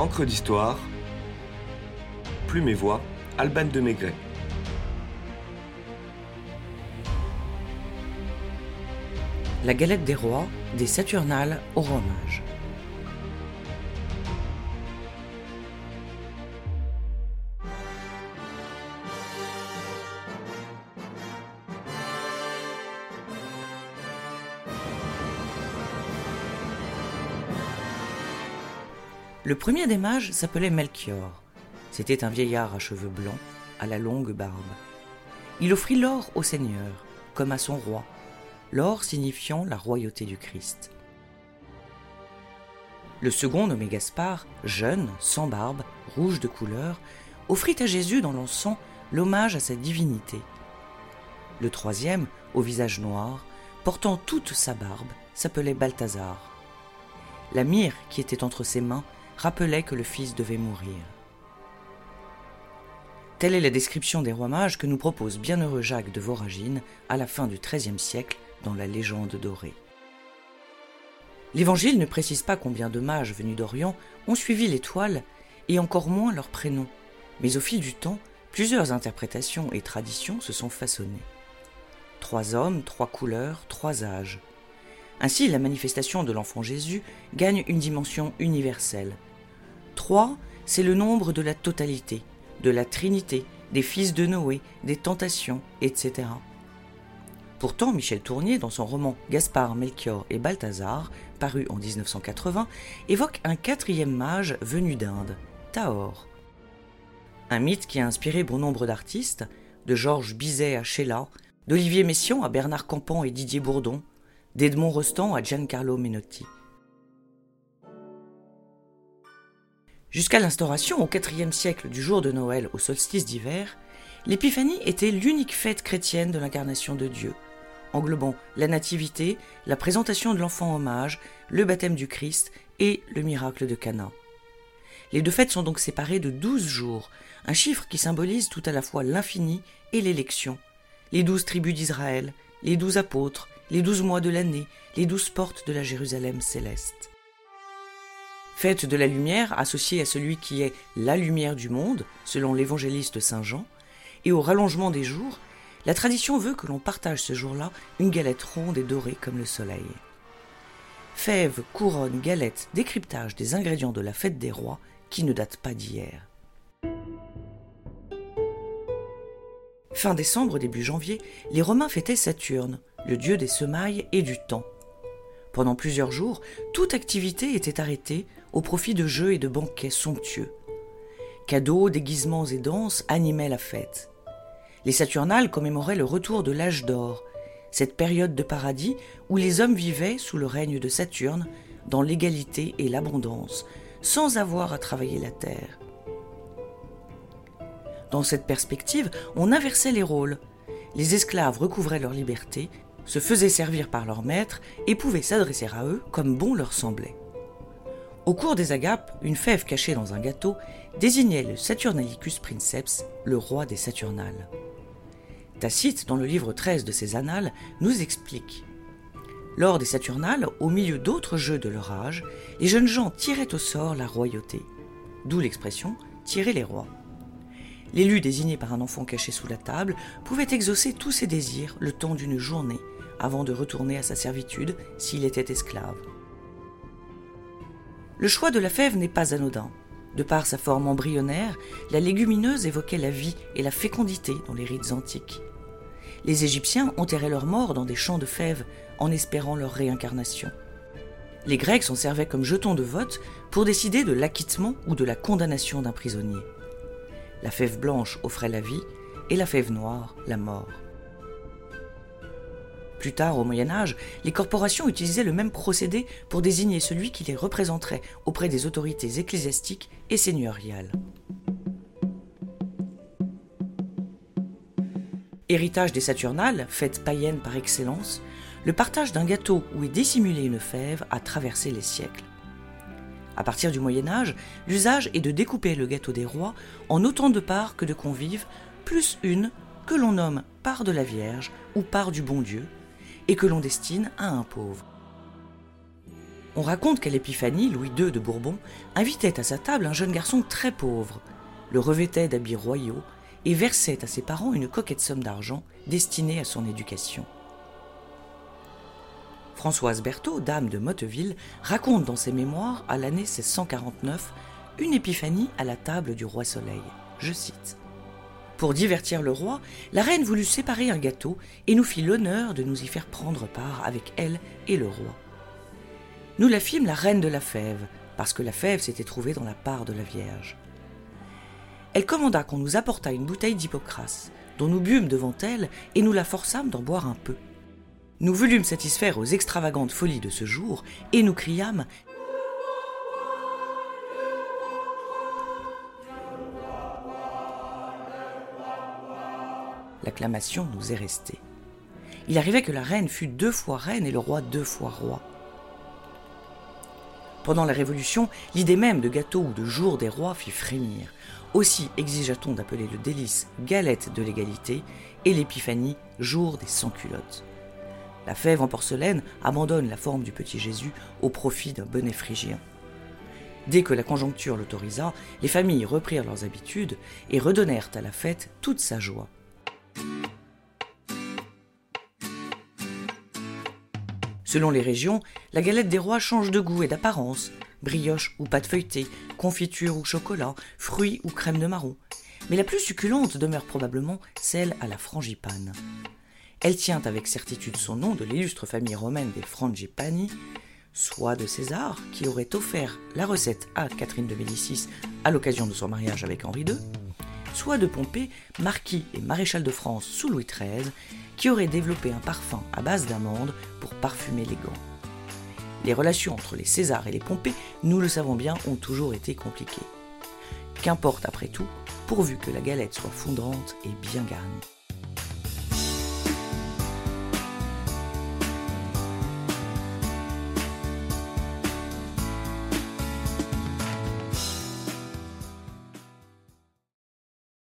Encre d'histoire, Plume et Voix, Alban de Maigret. La galette des rois, des Saturnales au romage. Le premier des mages s'appelait Melchior. C'était un vieillard à cheveux blancs, à la longue barbe. Il offrit l'or au Seigneur, comme à son roi, l'or signifiant la royauté du Christ. Le second, nommé Gaspard, jeune, sans barbe, rouge de couleur, offrit à Jésus dans l'encens l'hommage à sa divinité. Le troisième, au visage noir, portant toute sa barbe, s'appelait Balthazar. La myrrhe qui était entre ses mains rappelait que le fils devait mourir. Telle est la description des rois mages que nous propose bienheureux Jacques de Voragine à la fin du XIIIe siècle dans la légende dorée. L'Évangile ne précise pas combien de mages venus d'Orient ont suivi l'étoile et encore moins leur prénom, mais au fil du temps, plusieurs interprétations et traditions se sont façonnées. Trois hommes, trois couleurs, trois âges. Ainsi, la manifestation de l'enfant Jésus gagne une dimension universelle, Trois, c'est le nombre de la totalité, de la Trinité, des fils de Noé, des tentations, etc. Pourtant, Michel Tournier, dans son roman Gaspard, Melchior et Balthazar, paru en 1980, évoque un quatrième mage venu d'Inde, Taor. Un mythe qui a inspiré bon nombre d'artistes, de Georges Bizet à Sheila, d'Olivier Messiaen à Bernard Campan et Didier Bourdon, d'Edmond Rostand à Giancarlo Menotti. Jusqu'à l'instauration au IVe siècle du jour de Noël au solstice d'hiver, l'épiphanie était l'unique fête chrétienne de l'incarnation de Dieu, englobant la nativité, la présentation de l'enfant hommage, le baptême du Christ et le miracle de Cana. Les deux fêtes sont donc séparées de douze jours, un chiffre qui symbolise tout à la fois l'infini et l'élection, les douze tribus d'Israël, les douze apôtres, les douze mois de l'année, les douze portes de la Jérusalem céleste. Fête de la lumière associée à celui qui est la lumière du monde, selon l'évangéliste Saint Jean, et au rallongement des jours, la tradition veut que l'on partage ce jour-là une galette ronde et dorée comme le soleil. Fèves, couronne, galette, décryptage des ingrédients de la fête des rois qui ne date pas d'hier. Fin décembre, début janvier, les Romains fêtaient Saturne, le dieu des semailles et du temps. Pendant plusieurs jours, toute activité était arrêtée au profit de jeux et de banquets somptueux. Cadeaux, déguisements et danses animaient la fête. Les Saturnales commémoraient le retour de l'âge d'or, cette période de paradis où les hommes vivaient sous le règne de Saturne, dans l'égalité et l'abondance, sans avoir à travailler la terre. Dans cette perspective, on inversait les rôles. Les esclaves recouvraient leur liberté, se faisaient servir par leurs maîtres et pouvaient s'adresser à eux comme bon leur semblait. Au cours des agapes, une fève cachée dans un gâteau désignait le Saturnalicus princeps, le roi des Saturnales. Tacite, dans le livre 13 de ses Annales, nous explique Lors des Saturnales, au milieu d'autres jeux de leur âge, les jeunes gens tiraient au sort la royauté, d'où l'expression tirer les rois. L'élu désigné par un enfant caché sous la table pouvait exaucer tous ses désirs le temps d'une journée, avant de retourner à sa servitude s'il était esclave. Le choix de la fève n'est pas anodin. De par sa forme embryonnaire, la légumineuse évoquait la vie et la fécondité dans les rites antiques. Les Égyptiens enterraient leurs morts dans des champs de fèves en espérant leur réincarnation. Les Grecs s'en servaient comme jetons de vote pour décider de l'acquittement ou de la condamnation d'un prisonnier. La fève blanche offrait la vie et la fève noire la mort. Plus tard, au Moyen Âge, les corporations utilisaient le même procédé pour désigner celui qui les représenterait auprès des autorités ecclésiastiques et seigneuriales. Héritage des Saturnales, fête païenne par excellence, le partage d'un gâteau où est dissimulée une fève a traversé les siècles. À partir du Moyen Âge, l'usage est de découper le gâteau des rois en autant de parts que de convives, plus une que l'on nomme part de la Vierge ou part du bon Dieu, et que l'on destine à un pauvre. On raconte qu'à l'Épiphanie, Louis II de Bourbon invitait à sa table un jeune garçon très pauvre, le revêtait d'habits royaux et versait à ses parents une coquette somme d'argent destinée à son éducation. Françoise Berthaud, dame de Motteville, raconte dans ses mémoires, à l'année 1649, une épiphanie à la table du roi Soleil. Je cite. Pour divertir le roi, la reine voulut séparer un gâteau et nous fit l'honneur de nous y faire prendre part avec elle et le roi. Nous la fîmes la reine de la fève, parce que la fève s'était trouvée dans la part de la Vierge. Elle commanda qu'on nous apportât une bouteille d'hypocras, dont nous bûmes devant elle et nous la forçâmes d'en boire un peu. Nous voulûmes satisfaire aux extravagantes folies de ce jour et nous criâmes L'acclamation nous est restée. Il arrivait que la reine fût deux fois reine et le roi deux fois roi. Pendant la Révolution, l'idée même de gâteau ou de jour des rois fit frémir. Aussi exigea-t-on d'appeler le délice galette de l'égalité et l'épiphanie jour des sans-culottes. La fève en porcelaine abandonne la forme du petit Jésus au profit d'un bonnet phrygien. Dès que la conjoncture l'autorisa, les familles reprirent leurs habitudes et redonnèrent à la fête toute sa joie. Selon les régions, la galette des rois change de goût et d'apparence. Brioche ou pâte feuilletée, confiture ou chocolat, fruits ou crème de marron. Mais la plus succulente demeure probablement celle à la frangipane. Elle tient avec certitude son nom de l'illustre famille romaine des Frangipani, soit de César, qui aurait offert la recette à Catherine de Médicis à l'occasion de son mariage avec Henri II, soit de Pompée, marquis et maréchal de France sous Louis XIII, qui aurait développé un parfum à base d'amandes pour parfumer les gants. Les relations entre les Césars et les Pompées, nous le savons bien, ont toujours été compliquées. Qu'importe après tout, pourvu que la galette soit fondante et bien garnie.